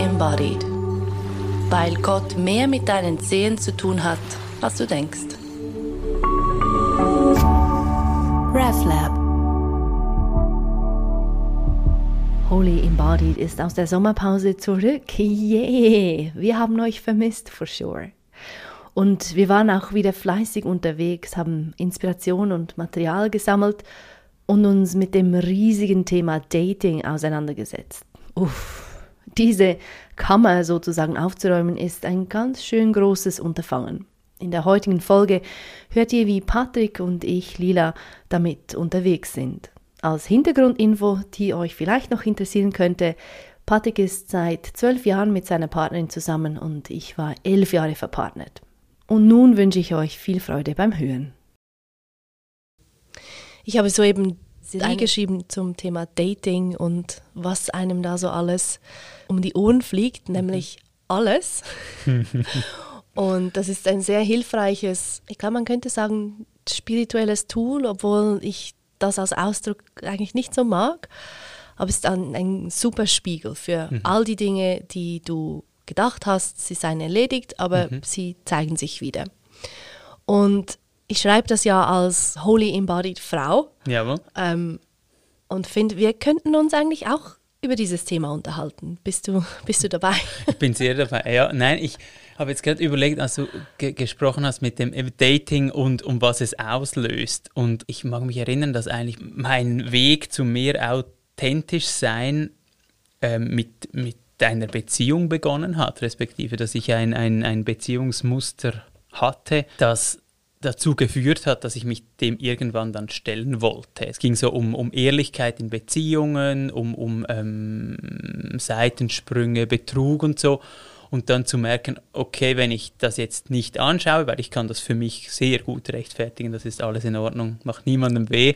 Embodied. Weil Gott mehr mit deinen Zehen zu tun hat, als du denkst. RefLab Holy Embodied ist aus der Sommerpause zurück. Yeah! Wir haben euch vermisst, for sure. Und wir waren auch wieder fleißig unterwegs, haben Inspiration und Material gesammelt und uns mit dem riesigen Thema Dating auseinandergesetzt. Uff, diese Kammer sozusagen aufzuräumen ist ein ganz schön großes Unterfangen. In der heutigen Folge hört ihr, wie Patrick und ich, Lila, damit unterwegs sind. Als Hintergrundinfo, die euch vielleicht noch interessieren könnte, Patrick ist seit zwölf Jahren mit seiner Partnerin zusammen und ich war elf Jahre verpartnert. Und nun wünsche ich euch viel Freude beim Hören. Ich habe soeben Serie geschrieben zum Thema Dating und was einem da so alles um die Ohren fliegt, mhm. nämlich alles. und das ist ein sehr hilfreiches, ich glaube, man könnte sagen, spirituelles Tool, obwohl ich das als Ausdruck eigentlich nicht so mag. Aber es ist ein, ein super Spiegel für mhm. all die Dinge, die du gedacht hast, sie seien erledigt, aber mhm. sie zeigen sich wieder. Und ich schreibe das ja als Holy Embodied Frau. Jawohl. Ähm, und finde, wir könnten uns eigentlich auch über dieses Thema unterhalten. Bist du, bist du dabei? Ich bin sehr dabei. Ja, nein, ich habe jetzt gerade überlegt, als du ge gesprochen hast mit dem Dating und um was es auslöst. Und ich mag mich erinnern, dass eigentlich mein Weg zu mehr authentisch sein äh, mit, mit einer Beziehung begonnen hat, respektive, dass ich ein, ein, ein Beziehungsmuster hatte, das dazu geführt hat, dass ich mich dem irgendwann dann stellen wollte. Es ging so um, um Ehrlichkeit in Beziehungen, um, um ähm, Seitensprünge, Betrug und so. Und dann zu merken, okay, wenn ich das jetzt nicht anschaue, weil ich kann das für mich sehr gut rechtfertigen, das ist alles in Ordnung, macht niemandem weh.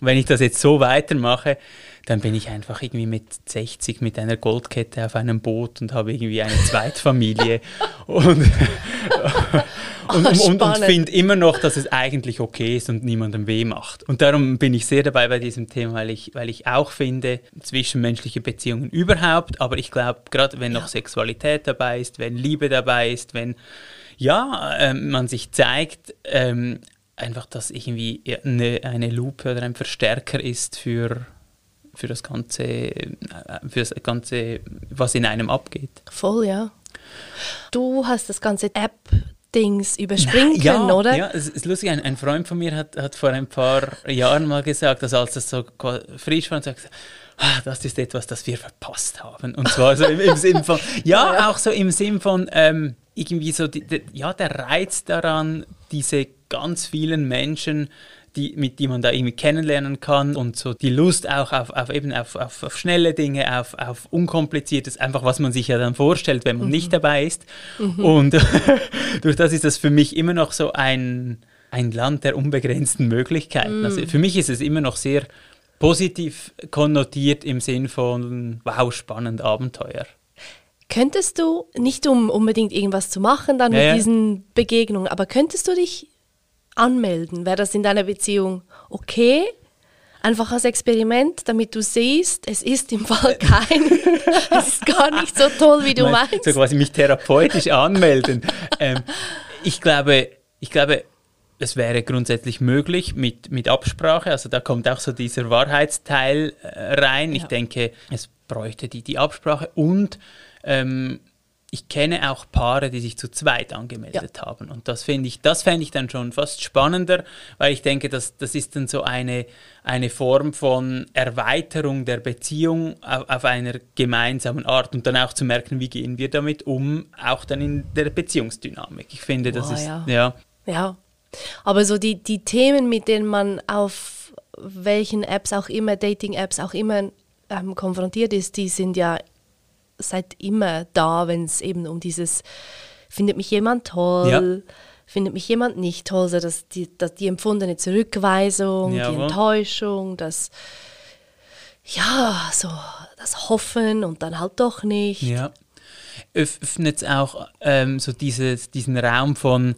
Und wenn ich das jetzt so weitermache, dann bin ich einfach irgendwie mit 60 mit einer Goldkette auf einem Boot und habe irgendwie eine Zweitfamilie und, und, und, und, und finde immer noch, dass es eigentlich okay ist und niemandem weh macht. Und darum bin ich sehr dabei bei diesem Thema, weil ich, weil ich auch finde, zwischenmenschliche Beziehungen überhaupt, aber ich glaube, gerade wenn noch Sexualität dabei ist, wenn Liebe dabei ist, wenn ja, äh, man sich zeigt, ähm, einfach, dass irgendwie eine, eine Lupe oder ein Verstärker ist für für das ganze, äh, für das ganze, was in einem abgeht. Voll, ja. Du hast das ganze App Dings überspringen ja, können, oder? Ja, es ist lustig. Ein, ein, Freund von mir hat, hat vor ein paar Jahren mal gesagt, dass als das so frisch war, und sagt, ah, das ist etwas, das wir verpasst haben. Und zwar so im, im Sinn von, ja, ja, auch so im Sinn von ähm, irgendwie so, die, die, ja, der Reiz daran, diese ganz vielen Menschen die, mit die man da irgendwie kennenlernen kann und so die Lust auch auf, auf eben auf, auf, auf, schnelle Dinge, auf, auf unkompliziertes, einfach was man sich ja dann vorstellt, wenn man mhm. nicht dabei ist. Mhm. Und durch das ist das für mich immer noch so ein, ein Land der unbegrenzten Möglichkeiten. Also mhm. Also für mich ist es immer noch sehr positiv konnotiert im Sinn von wow, spannend, Abenteuer. Könntest du, nicht um unbedingt irgendwas zu machen dann ja, mit ja. diesen Begegnungen, aber könntest du dich anmelden? Wäre das in deiner Beziehung okay? Einfach als Experiment, damit du siehst, es ist im Fall kein, es ist gar nicht so toll, wie du meinst. So quasi mich therapeutisch anmelden. ähm, ich glaube, ich glaube, es wäre grundsätzlich möglich mit, mit Absprache. Also da kommt auch so dieser Wahrheitsteil äh, rein. Ja. Ich denke, es bräuchte die, die Absprache und ähm, ich kenne auch Paare, die sich zu zweit angemeldet ja. haben. Und das finde ich, das fände ich dann schon fast spannender, weil ich denke, dass, das ist dann so eine, eine Form von Erweiterung der Beziehung auf, auf einer gemeinsamen Art und dann auch zu merken, wie gehen wir damit um, auch dann in der Beziehungsdynamik. Ich finde, das oh, ist, ja. ja. Ja, aber so die, die Themen, mit denen man auf welchen Apps auch immer, Dating-Apps auch immer ähm, konfrontiert ist, die sind ja seit immer da, wenn es eben um dieses, findet mich jemand toll, ja. findet mich jemand nicht toll, so dass die, dass die empfundene Zurückweisung, ja, die Enttäuschung, das, ja, so das Hoffen und dann halt doch nicht. Ja. Öffnet es auch ähm, so dieses, diesen Raum von,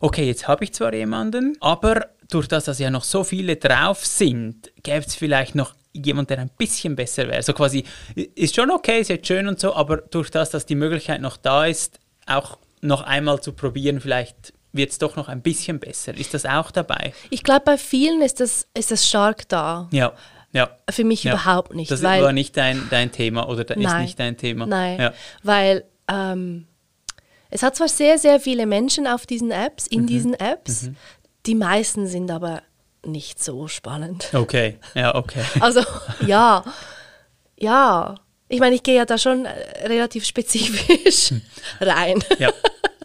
okay, jetzt habe ich zwar jemanden, aber durch das, dass ja noch so viele drauf sind, gäbe es vielleicht noch jemand, der ein bisschen besser wäre. So quasi, ist schon okay, ist jetzt schön und so, aber durch das, dass die Möglichkeit noch da ist, auch noch einmal zu probieren, vielleicht wird es doch noch ein bisschen besser. Ist das auch dabei? Ich glaube, bei vielen ist das, ist das stark da. Ja. Ja. Für mich ja. überhaupt nicht. Das weil, war nicht dein, dein Thema oder ist Nein. nicht dein Thema. Nein, Ja. weil ähm, es hat zwar sehr, sehr viele Menschen auf diesen Apps, Mhm. in diesen Apps, die meisten sind aber nicht so spannend. Okay, ja, okay. Also ja, ja. Ich meine, ich gehe ja da schon äh, relativ spezifisch rein. Ja.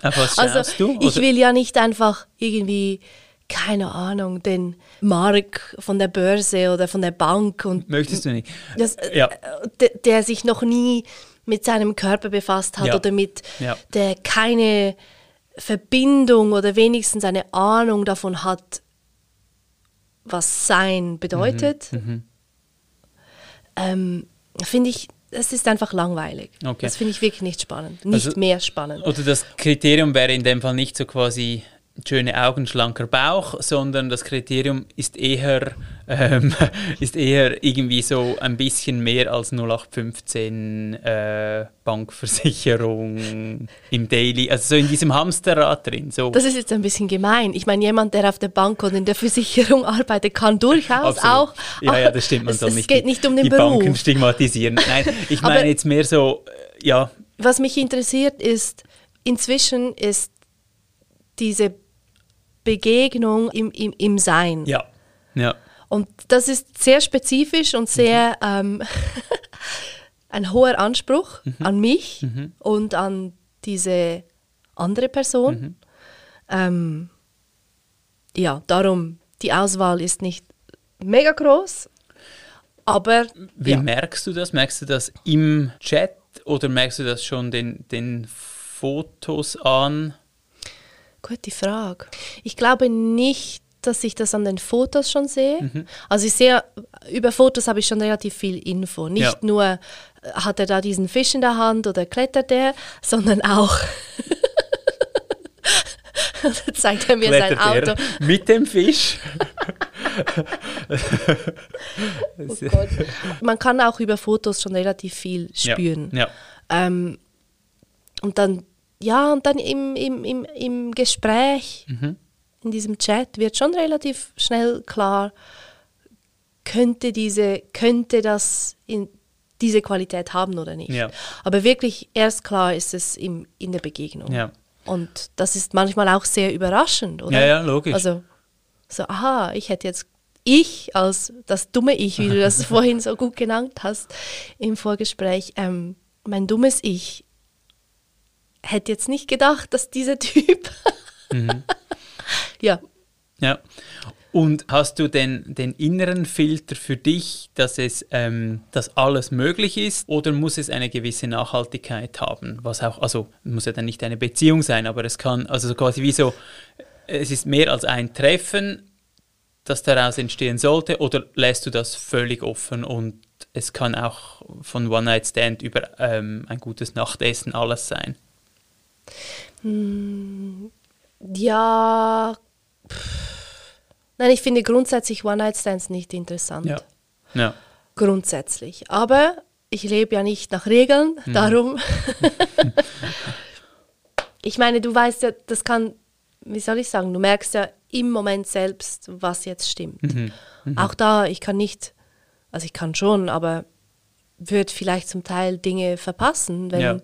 Auf was Also du? ich Oder- will ja nicht einfach irgendwie, keine Ahnung, den Mark von der Börse oder von der Bank und Möchtest du nicht? das, äh, Ja. der, der sich noch nie mit seinem Körper befasst hat Ja. oder mit Ja. der keine Verbindung oder wenigstens eine Ahnung davon hat, was Sein bedeutet, Mhm. ähm, finde ich, das ist einfach langweilig. Okay. Das finde ich wirklich nicht spannend. Nicht Also- mehr spannend. Oder das Kriterium wäre in dem Fall nicht so quasi schöne Augen, schlanker Bauch, sondern das Kriterium ist eher, ähm, ist eher irgendwie so ein bisschen mehr als 0815 äh, Bankversicherung im Daily, also so in diesem Hamsterrad drin. So. Das ist jetzt ein bisschen gemein. Ich meine, jemand, der auf der Bank und in der Versicherung arbeitet, kann durchaus Absolut. auch. Ja, ja, das stimmt. Man es, soll es nicht geht nicht um den die Beruf. Banken stigmatisieren. Nein, ich meine jetzt mehr so, äh, ja, Was mich interessiert ist, inzwischen ist diese Begegnung im, im, im Sein. ja, ja, Und das ist sehr spezifisch und sehr ähm, ein hoher Anspruch an mich und an diese andere Person. Ähm, ja, darum, die Auswahl ist nicht mega groß, aber Wie ja. merkst du das? Merkst du das im Chat oder merkst du das schon den, den Fotos an? Gute Frage. Ich glaube nicht, dass ich das an den Fotos schon sehe. Mhm. Also ich sehe, über Fotos habe ich schon relativ viel Info. Nicht Ja. nur, äh, hat er da diesen Fisch in der Hand oder klettert er, sondern auch zeigt er mir sein Klettert Auto. er mit dem Fisch? Oh Gott. Man kann auch über Fotos schon relativ viel spüren. Ja, ja. Ähm, und dann, ja, und dann im, im, im, im Gespräch, Mhm. in diesem Chat, wird schon relativ schnell klar, könnte, diese, könnte das in diese Qualität haben oder nicht. Ja. Aber wirklich erst klar ist es im, in der Begegnung. Ja. Und das ist manchmal auch sehr überraschend, oder? Ja, ja, logisch. Also, so, aha, ich hätte jetzt, ich als das dumme Ich, wie du das vorhin so gut genannt hast im Vorgespräch, ähm, mein dummes Ich hätte jetzt nicht gedacht, dass dieser Typ. Mhm. ja, Ja. Und hast du denn den inneren Filter für dich, dass es, ähm, dass alles möglich ist, oder muss es eine gewisse Nachhaltigkeit haben? Was auch, also muss ja dann nicht eine Beziehung sein, aber es kann, also so quasi wie so, es ist mehr als ein Treffen, das daraus entstehen sollte, oder lässt du das völlig offen und es kann auch von One Night Stand über ähm, ein gutes Nachtessen alles sein? Ja. pff. Nein, ich finde grundsätzlich One-Night-Stands nicht interessant. Ja. Ja. Grundsätzlich. Aber ich lebe ja nicht nach Regeln, darum. ich meine, du weißt ja, das kann, wie soll ich sagen, du merkst ja im Moment selbst, was jetzt stimmt. Auch da, ich kann nicht, also ich kann schon, aber würde vielleicht zum Teil Dinge verpassen, wenn, Ja.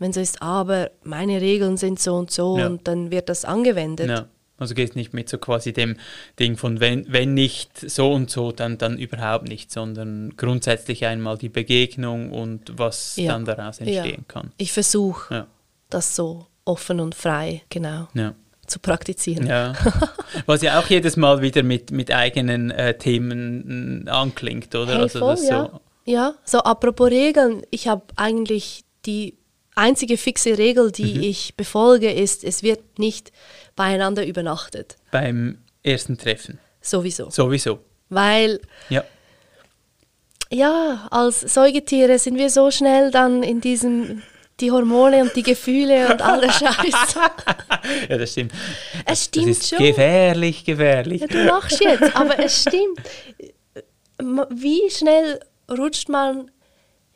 Wenn so ist, aber meine Regeln sind so und so Ja. und dann wird das angewendet. Ja. Also gehst nicht mit so quasi dem Ding von wenn, wenn nicht so und so, dann, dann überhaupt nicht, sondern grundsätzlich einmal die Begegnung und was Ja. dann daraus entstehen kann. Ich versuche das so offen und frei, genau, zu praktizieren. ja. Was ja auch jedes Mal wieder mit, mit eigenen äh, Themen äh, anklingt, oder? Hey, also voll, ja. so. ja, so apropos Regeln, ich habe eigentlich die einzige fixe Regel, die Mhm. ich befolge, ist, es wird nicht beieinander übernachtet. beim ersten Treffen. Sowieso. Sowieso. Weil, Ja. ja, als Säugetiere sind wir so schnell dann in diesem, die Hormone und die Gefühle und all der Scheiß. ja, das stimmt. Es Das stimmt ist schon. gefährlich, gefährlich. Ja, du lachst jetzt, aber es stimmt. wie schnell rutscht man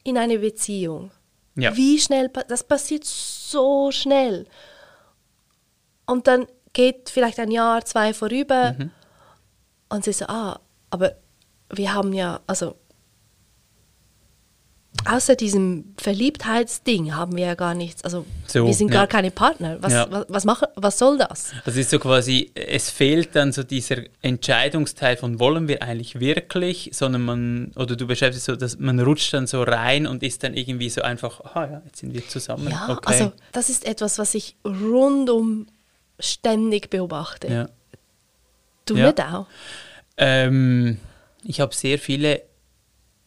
in eine Beziehung? Ja. Wie schnell, das passiert so schnell. Und dann geht vielleicht ein Jahr, zwei vorüber Mhm. und sie so, ah, aber wir haben ja, also außer diesem Verliebtheitsding haben wir ja gar nichts, also So, wir sind ja. gar keine Partner. Was, Ja. was, was, machen, was soll das? Das ist so quasi, es fehlt dann so dieser Entscheidungsteil von wollen wir eigentlich wirklich, sondern man, oder du beschreibst es so, dass man rutscht dann so rein und ist dann irgendwie so einfach, aha ja, jetzt sind wir zusammen. Ja, okay. also das ist etwas, was ich rundum ständig beobachte. ja. Du nicht auch? Ähm, ich habe sehr viele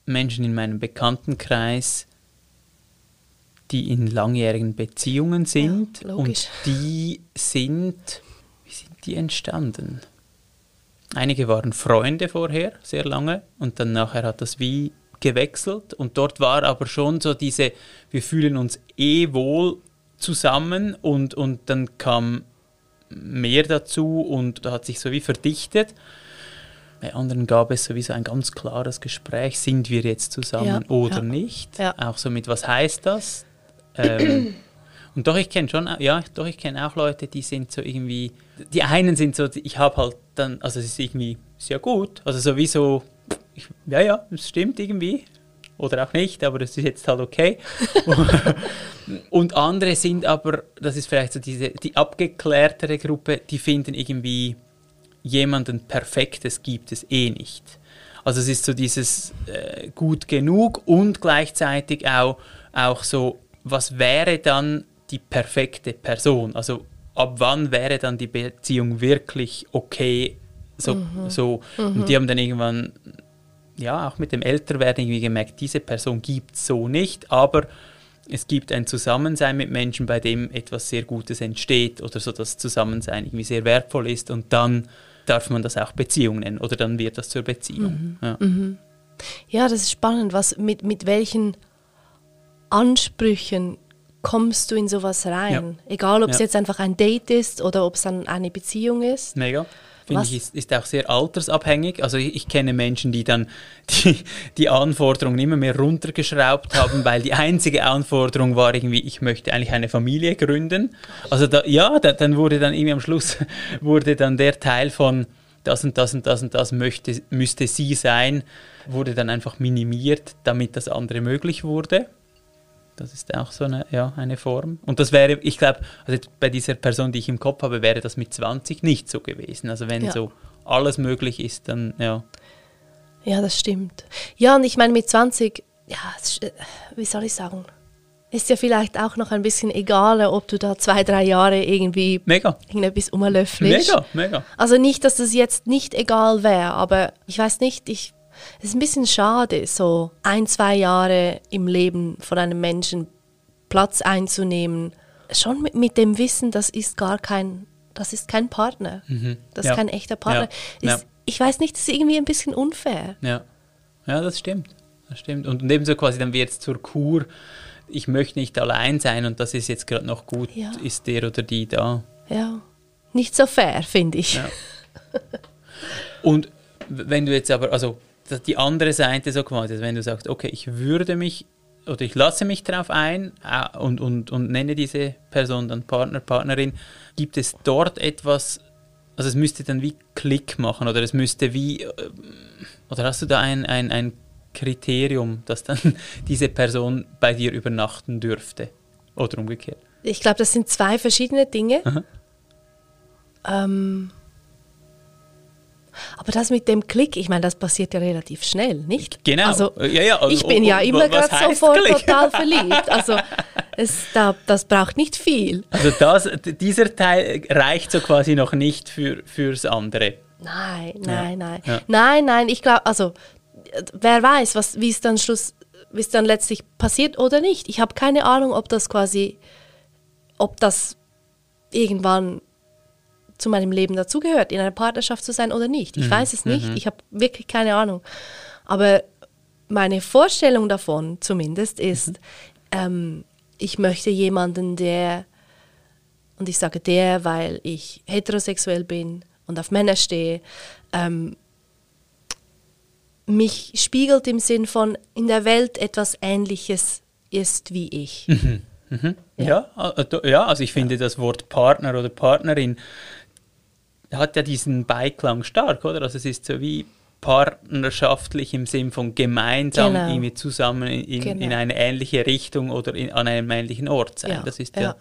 Menschen in meinem Bekanntenkreis, die in langjährigen Beziehungen sind Ja, und die sind, wie sind die entstanden? Einige waren Freunde vorher, sehr lange, und dann nachher hat das wie gewechselt und dort war aber schon so diese, wir fühlen uns eh wohl zusammen und, und dann kam mehr dazu und da hat sich so wie verdichtet. Bei anderen gab es sowieso ein ganz klares Gespräch, sind wir jetzt zusammen Ja, oder ja. nicht? Ja. Auch so mit, was heißt das? ähm, und doch, ich kenne schon, ja, doch, ich kenne auch Leute, die sind so irgendwie, die einen sind so, ich habe halt dann, also es ist irgendwie, ist ja gut, also sowieso, ich, ja, ja, es stimmt irgendwie, oder auch nicht, aber das ist jetzt halt okay. Und andere sind aber, das ist vielleicht so diese, die abgeklärtere Gruppe, die finden irgendwie, jemanden Perfektes gibt es eh nicht. Also es ist so dieses äh, gut genug und gleichzeitig auch, auch so, was wäre dann die perfekte Person? Also ab wann wäre dann die Beziehung wirklich okay? So, so. Und die haben dann irgendwann, ja, auch mit dem Älterwerden irgendwie gemerkt, diese Person gibt es so nicht, aber es gibt ein Zusammensein mit Menschen, bei dem etwas sehr Gutes entsteht oder so das Zusammensein irgendwie sehr wertvoll ist und dann darf man das auch Beziehung nennen oder dann wird das zur Beziehung. Ja. Ja, das ist spannend. Was, mit, mit welchen Ansprüchen kommst du in sowas rein? Egal, ob es Ja. jetzt einfach ein Date ist oder ob es dann eine Beziehung ist. Mega. Finde ich, ist, ist auch sehr altersabhängig. Also ich, ich kenne Menschen, die dann die, die Anforderungen immer mehr runtergeschraubt haben, weil die einzige Anforderung war irgendwie, ich möchte eigentlich eine Familie gründen. Also da, ja, da, dann wurde dann irgendwie am Schluss wurde dann der Teil von das und das und das und das möchte, müsste sie sein, wurde dann einfach minimiert, damit das andere möglich wurde. Das ist auch so eine, ja, eine Form. Und das wäre, ich glaube, also bei dieser Person, die ich im Kopf habe, wäre das mit 20 nicht so gewesen. Also wenn Ja. so alles möglich ist, dann ja. Ja, das stimmt. Ja, und ich meine, mit 20, ja, äh, wie soll ich sagen, ist ja vielleicht auch noch ein bisschen egaler, ob du da zwei, drei Jahre irgendwie Mega. irgendetwas umlöffelst. Mega, mega. Also nicht, dass das jetzt nicht egal wäre, aber ich weiß nicht, ich, es ist ein bisschen schade, so ein, zwei Jahre im Leben von einem Menschen Platz einzunehmen. Schon mit, mit dem Wissen, das ist gar kein, das ist kein Partner. Das Mhm. Ja. ist kein echter Partner. Ja. Ist, Ja. Ich weiß nicht, das ist irgendwie ein bisschen unfair. Ja. Ja, das stimmt. Das stimmt. Und ebenso quasi, dann wird es zur Kur, ich möchte nicht allein sein und das ist jetzt gerade noch gut, Ja. ist der oder die da. Ja. Nicht so fair, finde ich. Ja. Und wenn du jetzt aber, also das- die andere Seite so quasi, wenn du sagst, okay, ich würde mich oder ich lasse mich darauf ein äh, und, und, und nenne diese Person dann Partner, Partnerin, gibt es dort etwas, also es müsste dann wie Klick machen oder es müsste wie, äh, oder hast du da ein, ein, ein Kriterium, dass dann diese Person bei dir übernachten dürfte? Oder umgekehrt? Ich glaube, das sind zwei verschiedene Dinge. Ähm, aber das mit dem Klick, ich meine, das passiert ja relativ schnell, nicht? Genau. Also, Ja, ja, also, ich bin ja immer gerade sofort Klick? total verliebt. Also es, da, das braucht nicht viel. Also das, dieser Teil reicht so quasi noch nicht für, fürs andere. Nein, nein, nein. Ja. Nein, nein, ich glaube, also wer weiß, was, wie es dann Schluss, wie es dann letztlich passiert oder nicht. Ich habe keine Ahnung, ob das quasi, ob das irgendwann zu meinem Leben dazugehört, in einer Partnerschaft zu sein oder nicht. Ich weiß es nicht. Ich habe wirklich keine Ahnung. Aber meine Vorstellung davon zumindest ist, ähm, ich möchte jemanden, der, und ich sage der, weil ich heterosexuell bin und auf Männer stehe, ähm, mich spiegelt im Sinn von in der Welt etwas Ähnliches ist wie ich. Mhm. Ja. Ja, ja, also ich finde das Wort Partner oder Partnerin hat ja diesen Beiklang stark, oder? Also es ist so wie partnerschaftlich im Sinn von gemeinsam Genau. irgendwie zusammen in, Genau. in eine ähnliche Richtung oder in, an einem ähnlichen Ort sein. Ja, Das ist ja. ja.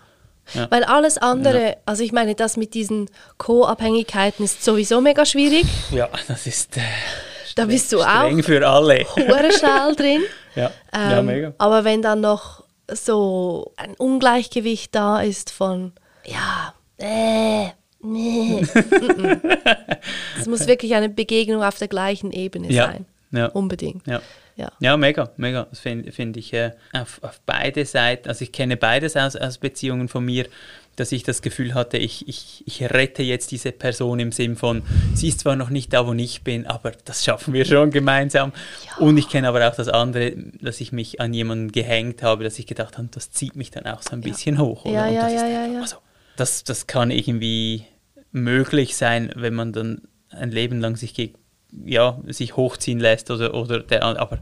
Ja. Weil alles andere, also ich meine, das mit diesen Co-Abhängigkeiten ist sowieso mega schwierig. Ja, das ist äh, Da bist du streng auch für alle. schnell drin. ja. ja, Ähm, mega. Aber wenn dann noch so ein Ungleichgewicht da ist von, ja, äh, nee, es muss wirklich eine Begegnung auf der gleichen Ebene Ja, sein. ja. Unbedingt. Ja. Ja. Ja, mega, mega. Das finde find ich äh, auf, auf beide Seiten. Also ich kenne beides aus, aus Beziehungen von mir, dass ich das Gefühl hatte, ich, ich, ich rette jetzt diese Person im Sinn von, sie ist zwar noch nicht da, wo ich bin, aber das schaffen wir schon gemeinsam. Und ich kenne aber auch das andere, dass ich mich an jemanden gehängt habe, dass ich gedacht habe, das zieht mich dann auch so ein bisschen hoch. Oder? Ja, ja, das ja, ja, ja. mal so. Das, das kann irgendwie möglich sein, wenn man dann ein Leben lang sich, ja, sich hochziehen lässt oder, oder der, aber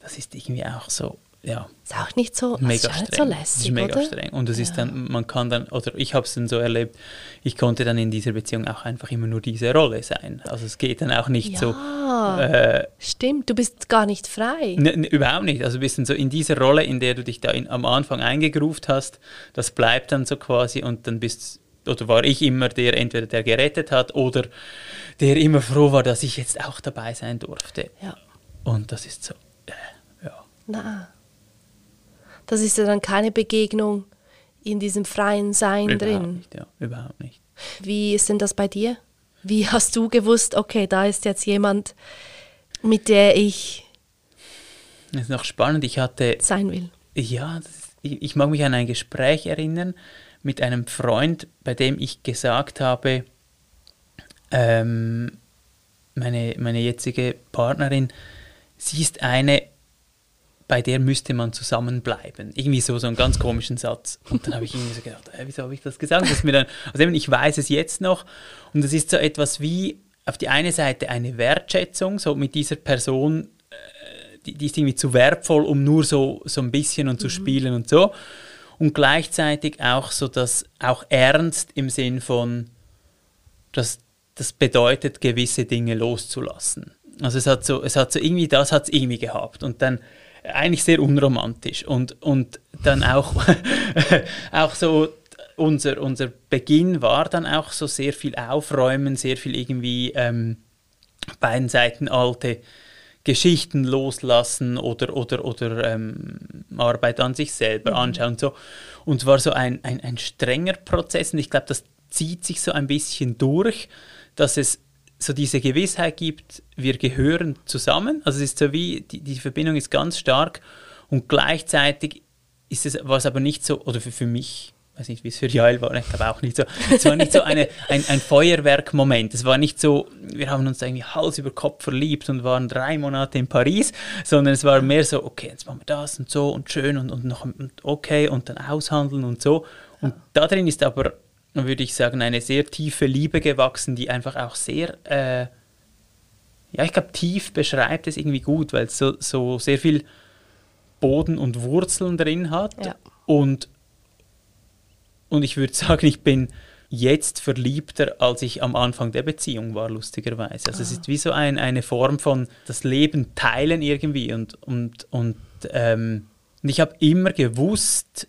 das ist irgendwie auch so, ja, Ist auch nicht so, mega ist so streng. Das lässig, ist mega oder? streng. Und es ist dann, man kann dann, oder ich habe es dann so erlebt, ich konnte dann in dieser Beziehung auch einfach immer nur diese Rolle sein. Also es geht dann auch nicht so, Ja, äh, stimmt, du bist gar nicht frei. Ne, ne, überhaupt nicht. Also ein bisschen so in dieser Rolle, in der du dich da in, am Anfang eingegruft hast, das bleibt dann so quasi und dann bist oder war ich immer der, entweder der gerettet hat oder der immer froh war, dass ich jetzt auch dabei sein durfte. Ja, Und das ist so, äh, ja. na. Das ist ja dann keine Begegnung in diesem freien Sein Überhaupt drin. nicht, ja. Überhaupt nicht. Wie ist denn das bei dir? Wie hast du gewusst, okay, da ist jetzt jemand, mit der ich Das ist noch spannend. Ich hatte sein will? Ja, ist, ich, ich mag mich an ein Gespräch erinnern mit einem Freund, bei dem ich gesagt habe, ähm, meine, meine jetzige Partnerin, sie ist eine, bei der müsste man zusammenbleiben. Irgendwie so, so einen ganz komischen Satz. Und dann habe ich irgendwie so gedacht, äh, wieso habe ich das gesagt? Das mir dann, also eben, ich weiß es jetzt noch. Und das ist so etwas wie auf die eine Seite eine Wertschätzung, so mit dieser Person die, die ist irgendwie zu wertvoll, um nur so, so ein bisschen und zu spielen und so. Und gleichzeitig auch so das auch ernst im Sinn von, dass das bedeutet, gewisse Dinge loszulassen. Also es hat so, es hat so irgendwie, das hat es irgendwie gehabt. Und dann eigentlich sehr unromantisch. Und, und dann auch, auch so unser, unser Beginn war dann auch so sehr viel Aufräumen, sehr viel irgendwie ähm, beiden Seiten alte Geschichten loslassen oder, oder, oder ähm, Arbeit an sich selber anschauen und so. Und es war so ein, ein, ein strenger Prozess und ich glaube, das zieht sich so ein bisschen durch, dass es so diese Gewissheit gibt, wir gehören zusammen. Also es ist so wie, die, die Verbindung ist ganz stark und gleichzeitig ist es, war es aber nicht so, oder für, für mich, weiß nicht, wie es für Jael war, ich glaube auch nicht so, es war nicht so eine, ein, ein Feuerwerkmoment. Es war nicht so, wir haben uns irgendwie Hals über Kopf verliebt und waren drei Monate in Paris, sondern es war mehr so, okay, jetzt machen wir das und so und schön und, und noch und okay und dann aushandeln und so. Und da drin ist aber, würde ich sagen, eine sehr tiefe Liebe gewachsen, die einfach auch sehr, äh, ja, ich glaube, tief beschreibt es irgendwie gut, weil es so, so sehr viel Boden und Wurzeln drin hat. Ja. Und, und ich würde sagen, ich bin jetzt verliebter, als ich am Anfang der Beziehung war, lustigerweise. Also es ist wie so ein, eine Form von das Leben teilen irgendwie. Und, und, und, ähm, und ich habe immer gewusst,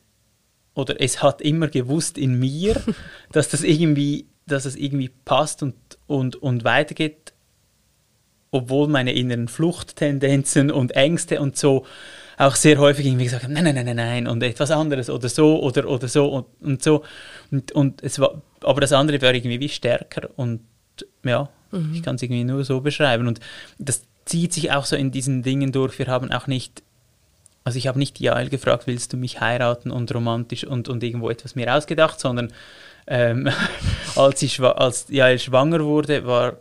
oder es hat immer gewusst in mir, dass das irgendwie, dass es irgendwie passt und, und, und weitergeht, obwohl meine inneren Fluchttendenzen und Ängste und so auch sehr häufig irgendwie gesagt haben, nein, nein, nein, nein, nein, und etwas anderes oder so oder, oder so und, und so. Und, und es war, aber das andere war irgendwie wie stärker und ja, ich kann es irgendwie nur so beschreiben. Und das zieht sich auch so in diesen Dingen durch. Wir haben auch nicht, also ich habe nicht Jael gefragt, willst du mich heiraten und romantisch und, und irgendwo etwas mir ausgedacht, sondern ähm, als, ich, als Jael schwanger wurde, war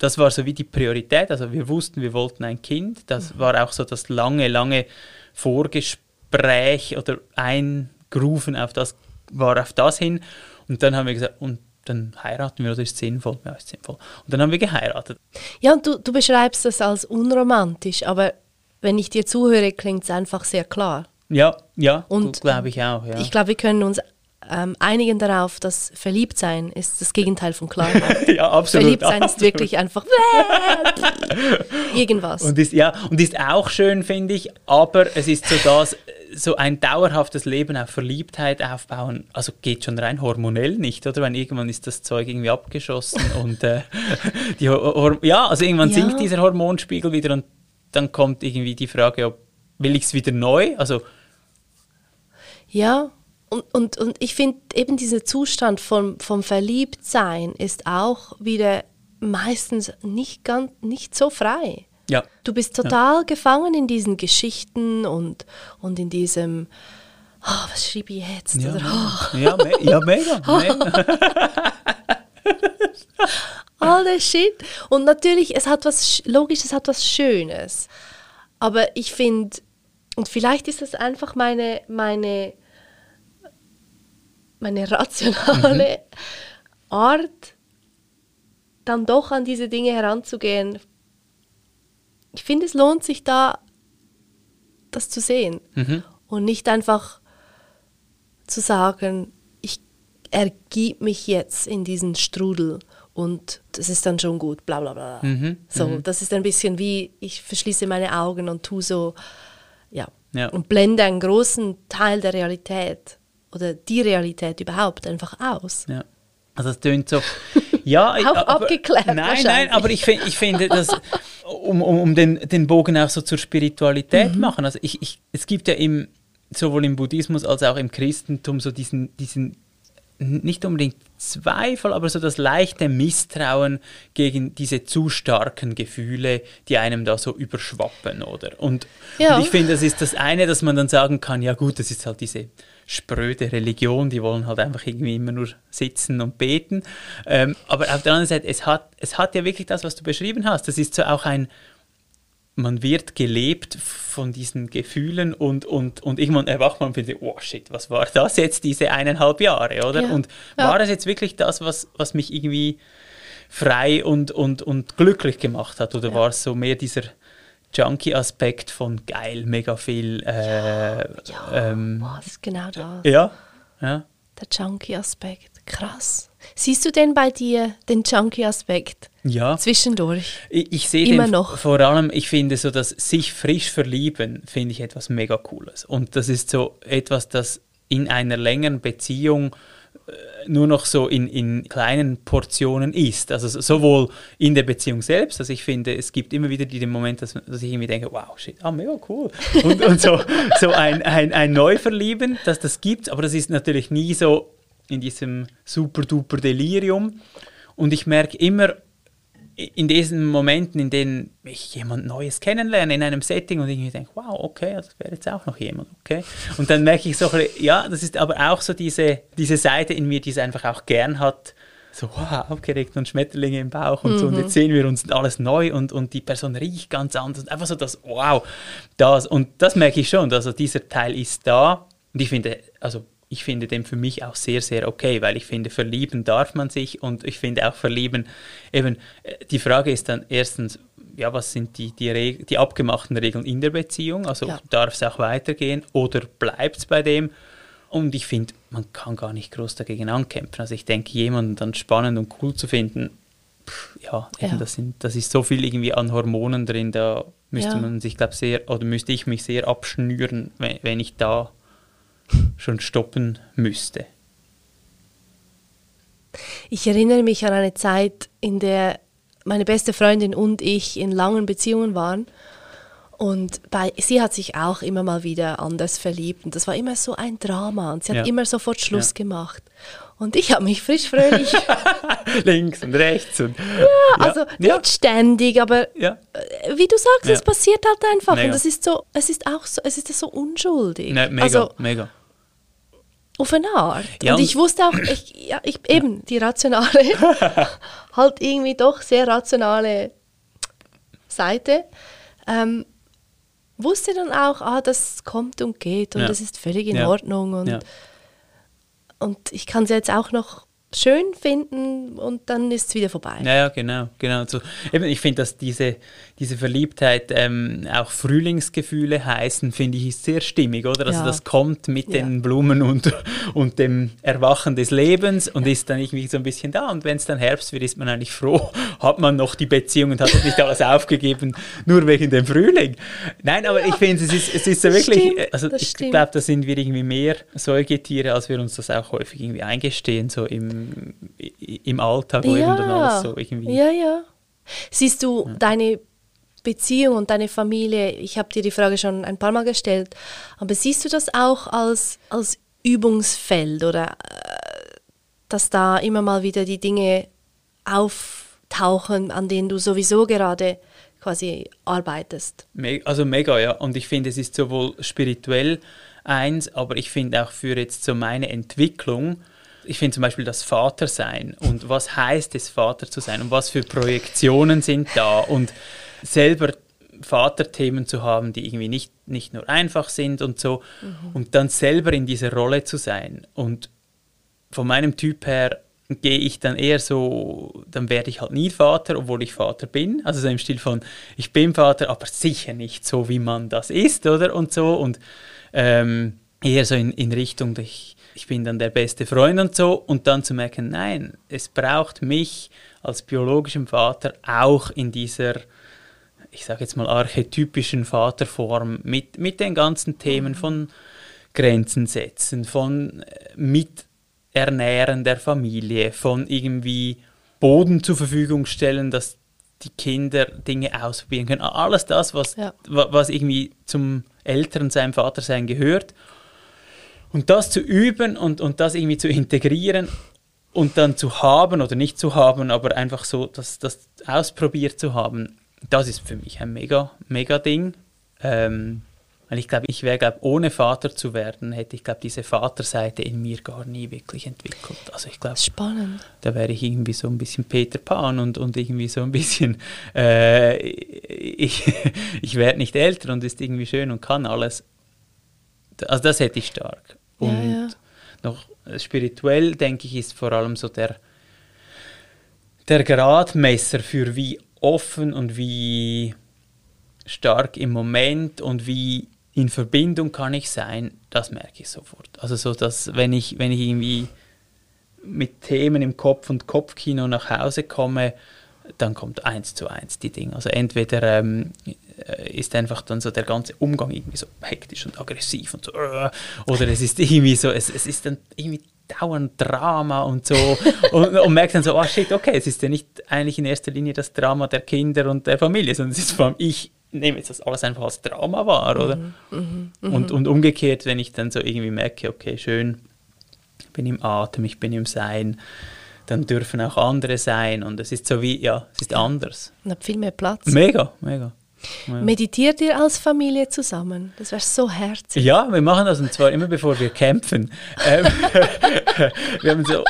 das war so wie die Priorität. Also wir wussten, wir wollten ein Kind. Das war auch so das lange, lange Vorgespräch oder Eingrufen auf das war auf das hin. Und dann haben wir gesagt, und dann heiraten wir oder ist sinnvoll? Ja, ist sinnvoll. Und dann haben wir geheiratet. Ja, und du, du beschreibst das als unromantisch, aber wenn ich dir zuhöre, klingt es einfach sehr klar. Ja, ja, Und glaube ich auch. Ja. Ich glaube, wir können uns ähm, einigen darauf, dass Verliebtsein ist das Gegenteil von Klarheit. ja, absolut. Verliebtsein ist absolut. wirklich einfach irgendwas. Und ist, ja, und ist auch schön, finde ich, aber es ist so das, so ein dauerhaftes Leben auf Verliebtheit aufbauen, also geht schon rein hormonell nicht, oder? Wenn irgendwann ist das Zeug irgendwie abgeschossen und äh, die ja, also irgendwann Ja. sinkt dieser Hormonspiegel wieder und dann kommt irgendwie die Frage, ob will ich es wieder neu? Also Ja, und, und, und ich finde eben dieser Zustand vom, vom Verliebtsein ist auch wieder meistens nicht, ganz, nicht so frei. ja, Du bist total gefangen in diesen Geschichten und, und in diesem, oh, was schrieb ich jetzt? ja, Oder, oh, ja, me ja mega. mega. all der Shit. Und natürlich, es hat was, Sch- logisch, es hat was Schönes. Aber ich finde, und vielleicht ist das einfach meine, meine, meine rationale Art, dann doch an diese Dinge heranzugehen. Ich finde, es lohnt sich da, das zu sehen. Und nicht einfach zu sagen, ich ergib mich jetzt in diesen Strudel und das ist dann schon gut, bla bla bla. so, das ist ein bisschen wie, ich verschließe meine Augen und tu so, ja, Ja. und blende einen großen Teil der Realität oder die Realität überhaupt einfach aus. Ja. Also es tönt so. Ja, Auch aber, abgeklärt Nein, nein, aber ich, find, ich finde, dass, um, um, um den, den Bogen auch so zur Spiritualität Mhm. machen. Also ich, ich, es gibt ja im, sowohl im Buddhismus als auch im Christentum so diesen, diesen nicht unbedingt Zweifel, aber so das leichte Misstrauen gegen diese zu starken Gefühle, die einem da so überschwappen, oder? Und, Ja. und ich finde, das ist das eine, dass man dann sagen kann, ja gut, das ist halt diese spröde Religion, die wollen halt einfach irgendwie immer nur sitzen und beten. Ähm, aber auf der anderen Seite, es hat, es hat ja wirklich das, was du beschrieben hast. Das ist so auch ein, man wird gelebt von diesen Gefühlen und, und, und irgendwann erwacht man und findet, oh shit, was war das jetzt, diese eineinhalb Jahre, oder? Ja. Und Ja. war das jetzt wirklich das, was, was mich irgendwie frei und, und, und glücklich gemacht hat? Oder war es so mehr dieser Junkie-Aspekt von geil, mega viel? Äh, ähm, Boah, das ist genau das. ja, ja. Der Junkie-Aspekt. Krass. Siehst du denn bei dir, den Junkie-Aspekt? Ja. Zwischendurch. Ich, ich sehe Immer den noch. vor allem, ich finde so, dass sich frisch verlieben, finde ich etwas mega Cooles. Und das ist so etwas, das in einer längeren Beziehung äh, nur noch so in, in kleinen Portionen ist. Also so- sowohl in der Beziehung selbst, also ich finde, es gibt immer wieder den Moment, dass, dass ich irgendwie denke, wow, shit, ah, mega cool. Und, und so, so ein, ein, ein Neuverlieben, dass das gibt, aber das ist natürlich nie so in diesem super-duper Delirium. Und ich merke immer, in diesen Momenten, in denen ich jemand Neues kennenlerne in einem Setting und irgendwie denke, wow, okay, das wäre jetzt auch noch jemand, okay. Und dann merke ich so, ja, das ist aber auch so diese, diese Seite in mir, die es einfach auch gern hat, so wow, aufgeregt und Schmetterlinge im Bauch und so. Und jetzt sehen wir uns alles neu und, und die Person riecht ganz anders. Und einfach so das, wow, das. Und das merke ich schon, also dieser Teil ist da. Und ich finde, also ich finde den für mich auch sehr, sehr okay, weil ich finde, verlieben darf man sich und ich finde auch verlieben, eben, äh, die Frage ist dann erstens, ja, was sind die, die, Reg die abgemachten Regeln in der Beziehung? Also Ja. darf es auch weitergehen oder bleibt es bei dem? Und ich finde, man kann gar nicht groß dagegen ankämpfen. Also ich denke, jemanden dann spannend und cool zu finden, pff, ja, eben Ja. Das, sind, das ist so viel irgendwie an Hormonen drin, da müsste Ja. man sich, glaube sehr, oder müsste ich mich sehr abschnüren, wenn, wenn ich da schon stoppen müsste. Ich erinnere mich an eine Zeit, in der meine beste Freundin und ich in langen Beziehungen waren. Und bei, sie hat sich auch immer mal wieder anders verliebt. Und das war immer so ein Drama. Und sie hat Ja. immer sofort Schluss Ja. gemacht. Und ich habe mich frisch fröhlich, Links und rechts und also ja, nicht ständig, aber ja. äh, wie du sagst, Ja. es passiert halt einfach. Mega. Und das ist so, es ist auch so, es ist so unschuldig. Ne, mega, Also mega. Auf eine Art. Ja, und ich wusste auch, ich, ja, ich, eben die rationale, halt irgendwie doch sehr rationale Seite, ähm, wusste dann auch, ah, das kommt und geht und Ja. das ist völlig in Ja. Ordnung. Und, und ich kann es jetzt auch noch schön finden und dann ist es wieder vorbei. Ja, ja, genau, genau. So, eben, ich finde, dass diese, diese Verliebtheit ähm, auch Frühlingsgefühle heißen, finde ich, ist sehr stimmig, oder? Also Ja. das kommt mit Ja. den Blumen und, und dem Erwachen des Lebens und ist dann irgendwie so ein bisschen da. Und wenn es dann Herbst wird, ist man eigentlich froh, hat man noch die Beziehung und hat nicht alles aufgegeben, nur wegen dem Frühling. Nein, aber ich finde, es ist, es ist so wirklich, stimmt, also das ich glaube, da sind wir irgendwie mehr Säugetiere, als wir uns das auch häufig irgendwie eingestehen, so im, im Alltag, eben dann alles so irgendwie. ja, ja. Siehst du deine Beziehung und deine Familie, ich habe dir die Frage schon ein paar Mal gestellt, aber siehst du das auch als, als Übungsfeld oder äh, dass da immer mal wieder die Dinge auftauchen, an denen du sowieso gerade quasi arbeitest? Also mega, ja. Und ich finde, es ist sowohl spirituell eins, aber ich finde auch für jetzt so meine Entwicklung, ich finde zum Beispiel das Vatersein und was heißt es, Vater zu sein und was für Projektionen sind da und selber Vaterthemen zu haben, die irgendwie nicht, nicht nur einfach sind und so und dann selber in dieser Rolle zu sein und von meinem Typ her gehe ich dann eher so, dann werde ich halt nie Vater, obwohl ich Vater bin. Also so im Stil von, ich bin Vater, aber sicher nicht so, wie man das ist, oder? Und so. Und ähm, eher so in, in Richtung, ich, ich bin dann der beste Freund und so. Und dann zu merken, nein, es braucht mich als biologischen Vater auch in dieser ich sage jetzt mal, archetypischen Vaterform mit, mit den ganzen Themen von Grenzen setzen, von äh, Miternähren der Familie, von irgendwie Boden zur Verfügung stellen, dass die Kinder Dinge ausprobieren können. Alles das, was, Ja. wa- was irgendwie zum Elternsein, Vatersein gehört. Und das zu üben und, und das irgendwie zu integrieren und dann zu haben oder nicht zu haben, aber einfach so das, das ausprobiert zu haben, das ist für mich ein mega, mega Ding. Ähm, weil ich glaube, ich wäre, glaube ohne Vater zu werden, hätte ich, glaube diese Vaterseite in mir gar nie wirklich entwickelt. Also ich glaube, Spannend. da wäre ich irgendwie so ein bisschen Peter Pan und, und irgendwie so ein bisschen, äh, ich, ich werde nicht älter und ist irgendwie schön und kann alles. Also das hätte ich stark. Ja, Und ja. noch spirituell, denke ich, ist vor allem so der, der Gradmesser für wie offen und wie stark im Moment und wie in Verbindung kann ich sein, das merke ich sofort. Also so, dass wenn ich, wenn ich irgendwie mit Themen im Kopf und Kopfkino nach Hause komme, dann kommt eins zu eins die Dinge. Also entweder ähm, äh, ist einfach dann so der ganze Umgang irgendwie so hektisch und aggressiv und so, äh, oder es ist irgendwie so, es, es ist dann irgendwie dauernd Drama und so und, und merkt dann so, oh shit, okay, es ist ja nicht eigentlich in erster Linie das Drama der Kinder und der Familie, sondern es ist vor allem ich nehme jetzt das alles einfach als Drama wahr, oder? Und, und umgekehrt, wenn ich dann so irgendwie merke, okay, schön, ich bin im Atem, ich bin im Sein, dann dürfen auch andere sein und es ist so wie, ja, es ist anders. Und hat viel mehr Platz. Mega, mega. Ja. Meditiert ihr als Familie zusammen? Das wäre so herzig. Ja, wir machen das und zwar immer bevor wir kämpfen. Ähm, wir haben so,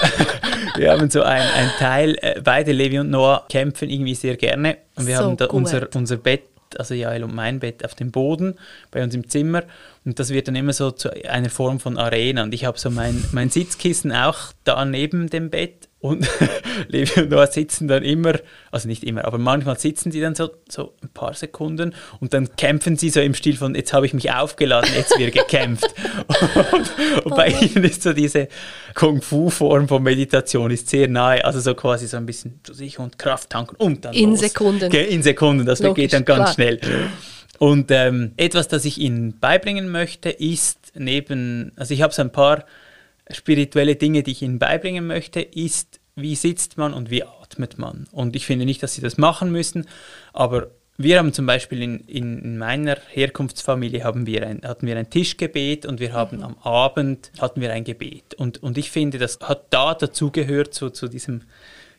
wir haben so ein, ein Teil, äh, beide Levi und Noah kämpfen irgendwie sehr gerne. Und wir So haben da gut. unser, unser Bett, also Jael und mein Bett auf dem Boden bei uns im Zimmer. Und das wird dann immer so zu einer Form von Arena. Und ich habe so mein, mein Sitzkissen auch da neben dem Bett. Und Levi und Noah sitzen dann immer, also nicht immer, aber manchmal sitzen sie dann so, so ein paar Sekunden und dann kämpfen sie so im Stil von, jetzt habe ich mich aufgeladen, jetzt wird gekämpft. und, und bei ihnen ist so diese Kung-Fu-Form von Meditation ist sehr nahe, also so quasi so ein bisschen zu sich und Kraft tanken und dann In los. Sekunden. In Sekunden, das Logisch, geht dann ganz klar. schnell. Und ähm, etwas, das ich Ihnen beibringen möchte, ist neben, also ich habe so ein paar spirituelle Dinge, die ich Ihnen beibringen möchte, ist, wie sitzt man und wie atmet man. Und ich finde nicht, dass Sie das machen müssen, aber wir haben zum Beispiel in, in, in meiner Herkunftsfamilie haben wir ein, hatten wir ein Tischgebet und wir haben am Abend hatten wir ein Gebet. Und, und ich finde, das hat da dazugehört, so zu diesem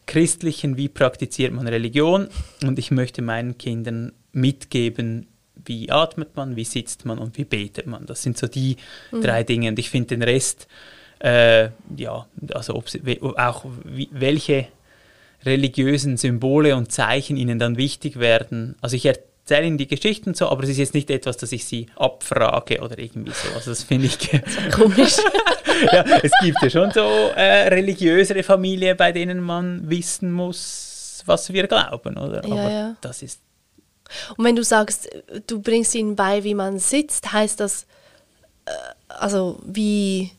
christlichen, wie praktiziert man Religion. Und ich möchte meinen Kindern mitgeben, wie atmet man, wie sitzt man und wie betet man. Das sind so die drei Dinge. Und ich finde den Rest, äh, ja, also ob sie, auch welche religiösen Symbole und Zeichen ihnen dann wichtig werden. Also ich erzähle ihnen die Geschichten so, aber es ist jetzt nicht etwas, dass ich sie abfrage oder irgendwie so. Also das finde ich, Komisch. ja, es gibt ja schon so äh, religiösere Familien, bei denen man wissen muss, was wir glauben, oder? Ja, Aber ja. das ist Und wenn du sagst, du bringst ihnen bei, wie man sitzt, heißt das, äh, also wie,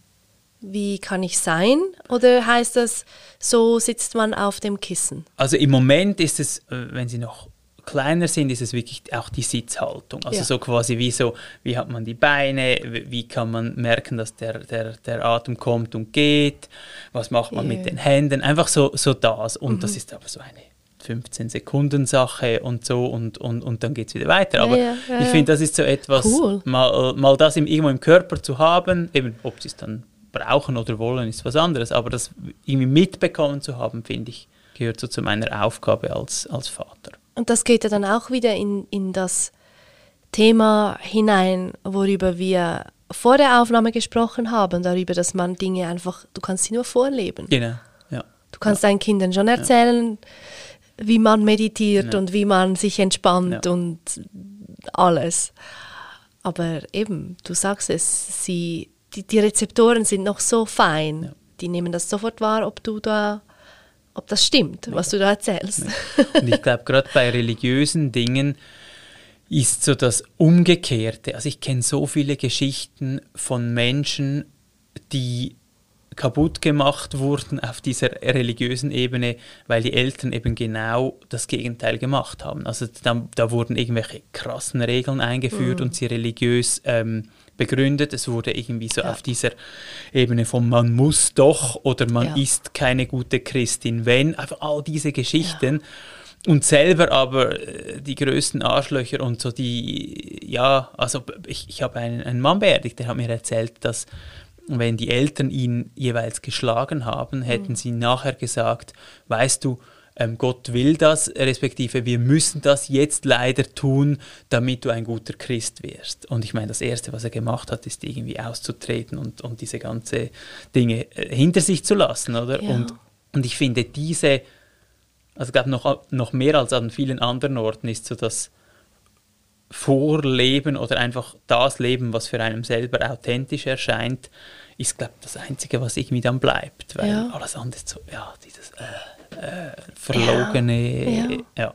wie kann ich sein? Oder heißt das, so sitzt man auf dem Kissen? Also im Moment ist es, äh, wenn sie noch kleiner sind, ist es wirklich auch die Sitzhaltung. Also Ja. so quasi wie so, wie hat man die Beine, wie kann man merken, dass der, der, der Atem kommt und geht, was macht man Ja. mit den Händen, einfach so, so das. Und Mhm. das ist aber so eine 15 Sekunden Sache und so und, und, und dann geht es wieder weiter. Ja, Aber ja, ja, ich finde, das ist so etwas, Cool. mal, mal das im, irgendwo im Körper zu haben, eben ob es dann brauchen oder wollen, ist was anderes, aber das irgendwie mitbekommen zu haben, finde ich, gehört so zu meiner Aufgabe als, als Vater. Und das geht ja dann auch wieder in, in das Thema hinein, worüber wir vor der Aufnahme gesprochen haben, darüber, dass man Dinge einfach, du kannst sie nur vorleben. Genau, ja. Du kannst deinen Kindern schon erzählen, wie man meditiert Ja. und wie man sich entspannt Ja. und alles. Aber eben, du sagst es, sie, die, die Rezeptoren sind noch so fein, Ja. die nehmen das sofort wahr, ob du da, ob das stimmt, was du da erzählst. Und ich glaube, gerade bei religiösen Dingen ist so das Umgekehrte. Also ich kenne so viele Geschichten von Menschen, die kaputt gemacht wurden auf dieser religiösen Ebene, weil die Eltern eben genau das Gegenteil gemacht haben. Also da, da wurden irgendwelche krassen Regeln eingeführt und sie religiös ähm, begründet. Es wurde irgendwie so Ja. auf dieser Ebene von man muss doch oder man Ja. ist keine gute Christin, wenn, einfach all diese Geschichten. Und selber aber äh, die größten Arschlöcher und so die, ja, also ich, ich habe einen, einen Mann beerdigt, der hat mir erzählt, dass wenn die Eltern ihn jeweils geschlagen haben, hätten sie nachher gesagt, weißt du, ähm, Gott will das, respektive wir müssen das jetzt leider tun, damit du ein guter Christ wirst. Und ich meine, das Erste, was er gemacht hat, ist irgendwie auszutreten und, und diese ganze Dinge äh, hinter sich zu lassen, oder? Ja. Und, und ich finde diese, also ich glaube noch, noch mehr als an vielen anderen Orten ist so das Vorleben oder einfach das Leben, was für einen selber authentisch erscheint, ist, glaube ich, das Einzige, was irgendwie dann bleibt. Weil Ja. alles andere ist so, ja, dieses äh, äh, verlogene, Ja, ja. ja.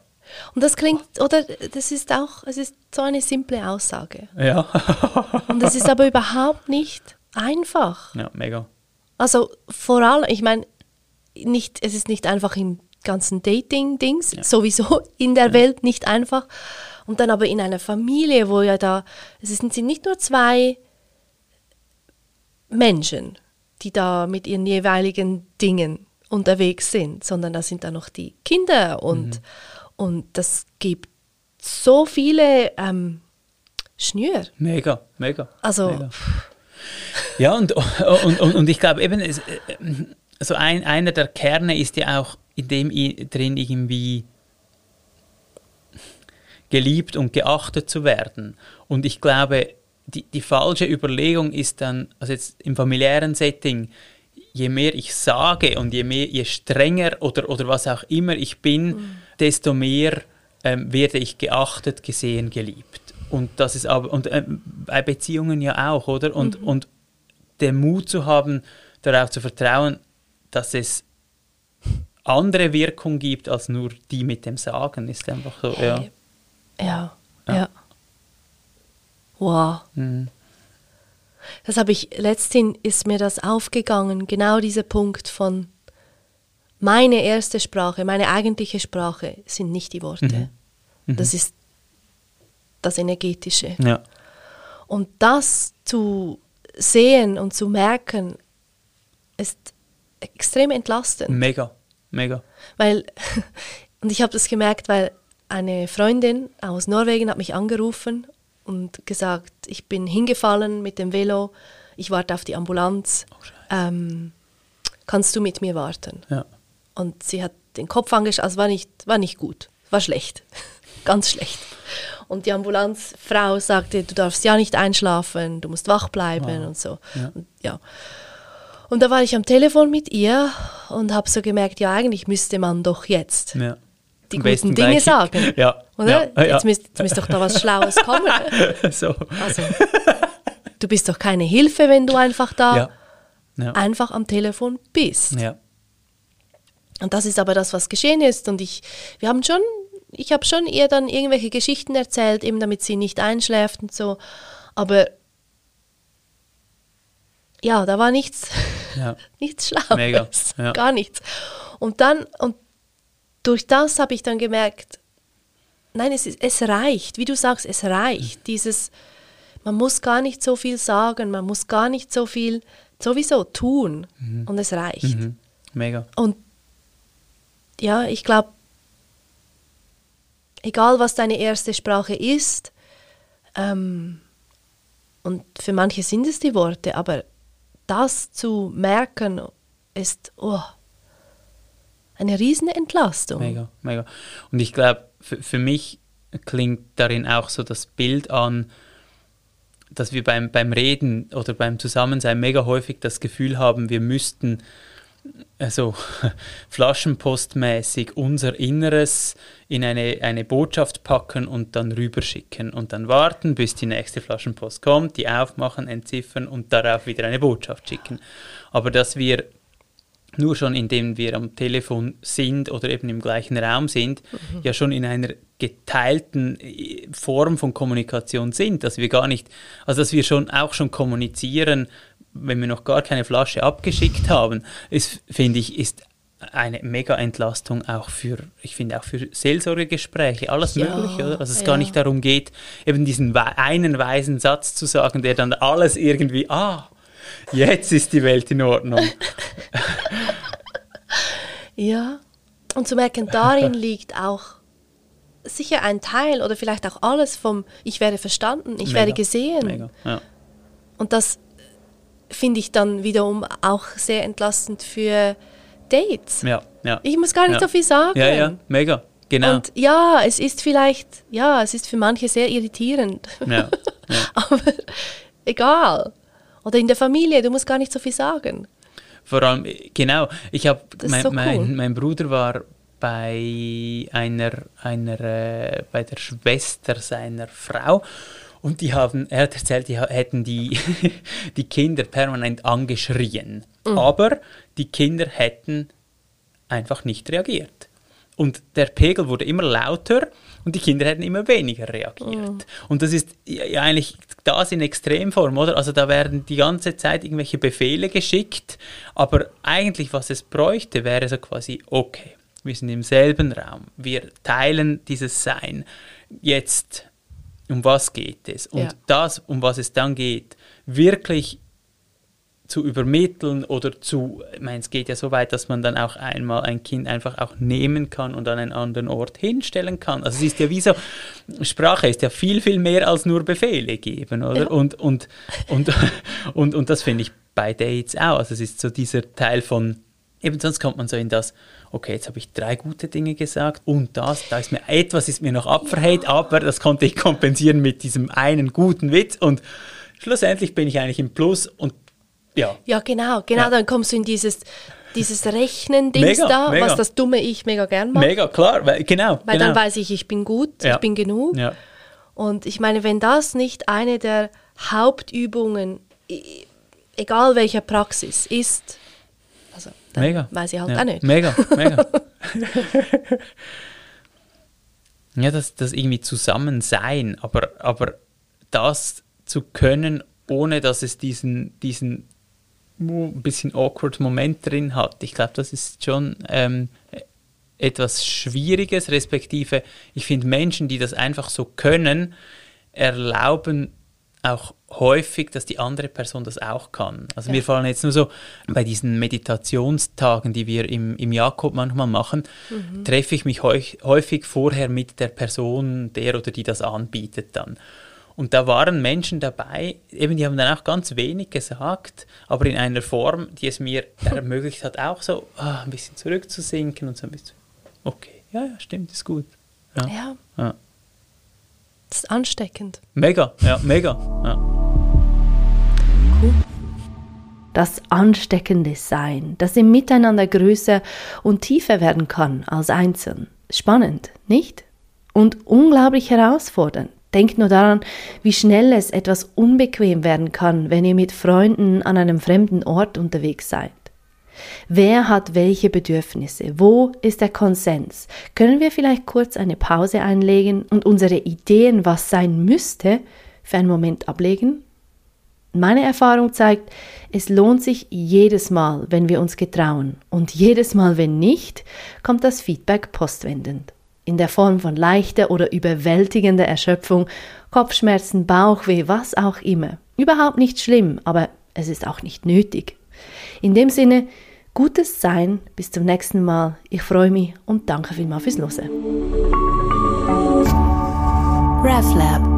Und das klingt, oder das ist auch, es ist so eine simple Aussage. Ja, Und es ist aber überhaupt nicht einfach. ja mega. Also vor allem, ich meine, nicht, es ist nicht einfach im ganzen Dating-Dings, sowieso in der Welt nicht einfach. Und dann aber in einer Familie, wo ja da, es sind, sind nicht nur zwei Menschen, die da mit ihren jeweiligen Dingen unterwegs sind, sondern da sind da noch die Kinder und, und das gibt so viele ähm, Schnür. Mega, mega. Also, Mega. Ja, und, und, und, und ich glaube eben, es, äh, so ein, einer der Kerne ist ja auch in dem drin irgendwie geliebt und geachtet zu werden. Und ich glaube, die, die falsche Überlegung ist dann, also jetzt im familiären Setting, je mehr ich sage und je mehr, je strenger oder, oder was auch immer ich bin, desto mehr ähm, werde ich geachtet, gesehen, geliebt. Und das ist aber, und ähm, bei Beziehungen ja auch, oder? Und, und den Mut zu haben, darauf zu vertrauen, dass es andere Wirkung gibt als nur die mit dem Sagen, ist einfach so, ja. Hey. Ja, ja. Wow. Mhm. Das habe ich, letztens ist mir das aufgegangen, genau dieser Punkt von meine erste Sprache, meine eigentliche Sprache sind nicht die Worte. Das ist das Energetische. Ja. Und das zu sehen und zu merken, ist extrem entlastend. Mega, mega. Weil, und ich habe das gemerkt, weil eine Freundin aus Norwegen hat mich angerufen und gesagt, ich bin hingefallen mit dem Velo, ich warte auf die Ambulanz, ähm, kannst du mit mir warten? Ja. Und sie hat den Kopf angeschaut, also war nicht, war nicht gut, war schlecht, ganz schlecht. Und die Ambulanzfrau sagte, du darfst ja nicht einschlafen, du musst wach bleiben und so. Ja. Und, ja. und da war ich am Telefon mit ihr und habe so gemerkt, ja, eigentlich müsste man doch jetzt ja. Die guten Dinge gleich- sagen. Ja. Oder? Ja, ja. Jetzt, müsste, jetzt müsste doch da was Schlaues kommen. so. Also, du bist doch keine Hilfe, wenn du einfach da Ja. Einfach am Telefon bist. Ja. Und das ist aber das, was geschehen ist. Und ich, wir haben schon, ich habe schon ihr dann irgendwelche Geschichten erzählt, eben damit sie nicht einschläft und so. Aber ja, da war nichts, Ja. nichts Schlaues. Mega. Gar nichts. Und dann, und durch das habe ich dann gemerkt, nein, es, ist, es reicht, wie du sagst, es reicht. Dieses, man muss gar nicht so viel sagen, man muss gar nicht so viel sowieso tun. Und es reicht. Mhm. Mega. Und ja, ich glaube, egal was deine erste Sprache ist, ähm, und für manche sind es die Worte, aber das zu merken ist oh, eine riesen Entlastung. Mega, mega. Und ich glaube, für, für mich klingt darin auch so das Bild an, dass wir beim, beim Reden oder beim Zusammensein mega häufig das Gefühl haben, wir müssten also flaschenpostmäßig unser Inneres in eine, eine Botschaft packen und dann rüberschicken und dann warten, bis die nächste Flaschenpost kommt, die aufmachen, entziffern und darauf wieder eine Botschaft schicken. Aber dass wir nur schon indem wir am Telefon sind oder eben im gleichen Raum sind, ja schon in einer geteilten äh, Form von Kommunikation sind, dass wir gar nicht, also dass wir schon auch schon kommunizieren, wenn wir noch gar keine Flasche abgeschickt haben, ist, finde ich, ist eine mega Entlastung auch für, ich finde auch für Seelsorgegespräche, alles Ja, mögliche, oder? Dass es ja. gar nicht darum geht, eben diesen einen weisen Satz zu sagen, der dann alles irgendwie, ah, jetzt ist die Welt in Ordnung. Ja. Und zu merken, darin liegt auch sicher ein Teil oder vielleicht auch alles vom Ich werde verstanden, ich Mega, werde gesehen. Mega, ja. Und das finde ich dann wiederum auch sehr entlastend für Dates. Ja, ja. Ich muss gar nicht ja. so viel sagen. Ja, ja, mega, genau. Und ja, es ist vielleicht, ja, es ist für manche sehr irritierend. ja, ja. Aber egal. Oder in der Familie, du musst gar nicht so viel sagen. Vor allem, genau, ich habe, mein, so cool. mein, mein Bruder war bei einer, einer äh, bei der Schwester seiner Frau und die haben, er hat erzählt, die hätten die, die Kinder permanent angeschrien. Mhm. Aber die Kinder hätten einfach nicht reagiert. Und der Pegel wurde immer lauter und die Kinder hätten immer weniger reagiert. Und das ist ja eigentlich das in Extremform, oder? Also da werden die ganze Zeit irgendwelche Befehle geschickt, aber eigentlich was es bräuchte, wäre so quasi, okay, wir sind im selben Raum, wir teilen dieses Sein. Jetzt, um was geht es? Und Ja. das, um was es dann geht, wirklich zu übermitteln oder zu, ich meine, es geht ja so weit, dass man dann auch einmal ein Kind einfach auch nehmen kann und an einen anderen Ort hinstellen kann. Also es ist ja wie so, Sprache ist ja viel, viel mehr als nur Befehle geben, oder? Ja. Und, und, und, und, und das finde ich bei Dates auch. Also es ist so dieser Teil von, eben sonst kommt man so in das, okay, jetzt habe ich drei gute Dinge gesagt und das, da ist mir etwas ist mir noch abverhält, aber das konnte ich kompensieren mit diesem einen guten Witz und schlussendlich bin ich eigentlich im Plus und ja, Ja, genau, genau, Ja. dann kommst du in dieses, dieses Rechnen-Dings da, mega. was das dumme Ich mega gern macht. Mega, klar, weil, genau. Weil genau. dann weiß ich, ich bin gut, Ja. ich bin genug. Ja, Und ich meine, wenn das nicht eine der Hauptübungen, egal welcher Praxis, ist, also dann mega. weiß ich halt ja. auch nicht. Mega, mega. ja, das, das irgendwie Zusammensein, aber, aber das zu können, ohne dass es diesen, diesen ein bisschen awkward Moment drin hat. Ich glaube, das ist schon ähm, etwas Schwieriges, respektive ich finde Menschen, die das einfach so können, erlauben auch häufig, dass die andere Person das auch kann. Also Ja. mir fallen jetzt nur so bei diesen Meditationstagen, die wir im, im Jakob manchmal machen, treffe ich mich häu- häufig vorher mit der Person, der oder die das anbietet dann. Und da waren Menschen dabei, eben die haben dann auch ganz wenig gesagt, aber in einer Form, die es mir ermöglicht hat, auch so ah, ein bisschen zurückzusinken und so ein bisschen, okay, ja, ja, stimmt, ist gut. Ja. Ja, Ja. das ist ansteckend. Mega, ja, mega. Ja. das ansteckende Sein, das im Miteinander größer und tiefer werden kann als einzeln. Spannend, nicht? Und unglaublich herausfordernd. Denkt nur daran, wie schnell es etwas unbequem werden kann, wenn ihr mit Freunden an einem fremden Ort unterwegs seid. Wer hat welche Bedürfnisse? Wo ist der Konsens? Können wir vielleicht kurz eine Pause einlegen und unsere Ideen, was sein müsste, für einen Moment ablegen? Meine Erfahrung zeigt, es lohnt sich jedes Mal, wenn wir uns getrauen. Und jedes Mal, wenn nicht, kommt das Feedback postwendend. In der Form von leichter oder überwältigender Erschöpfung, Kopfschmerzen, Bauchweh, was auch immer. Überhaupt nicht schlimm, aber es ist auch nicht nötig. In dem Sinne, gutes Sein, bis zum nächsten Mal. Ich freue mich und danke vielmals fürs Hören. RefLab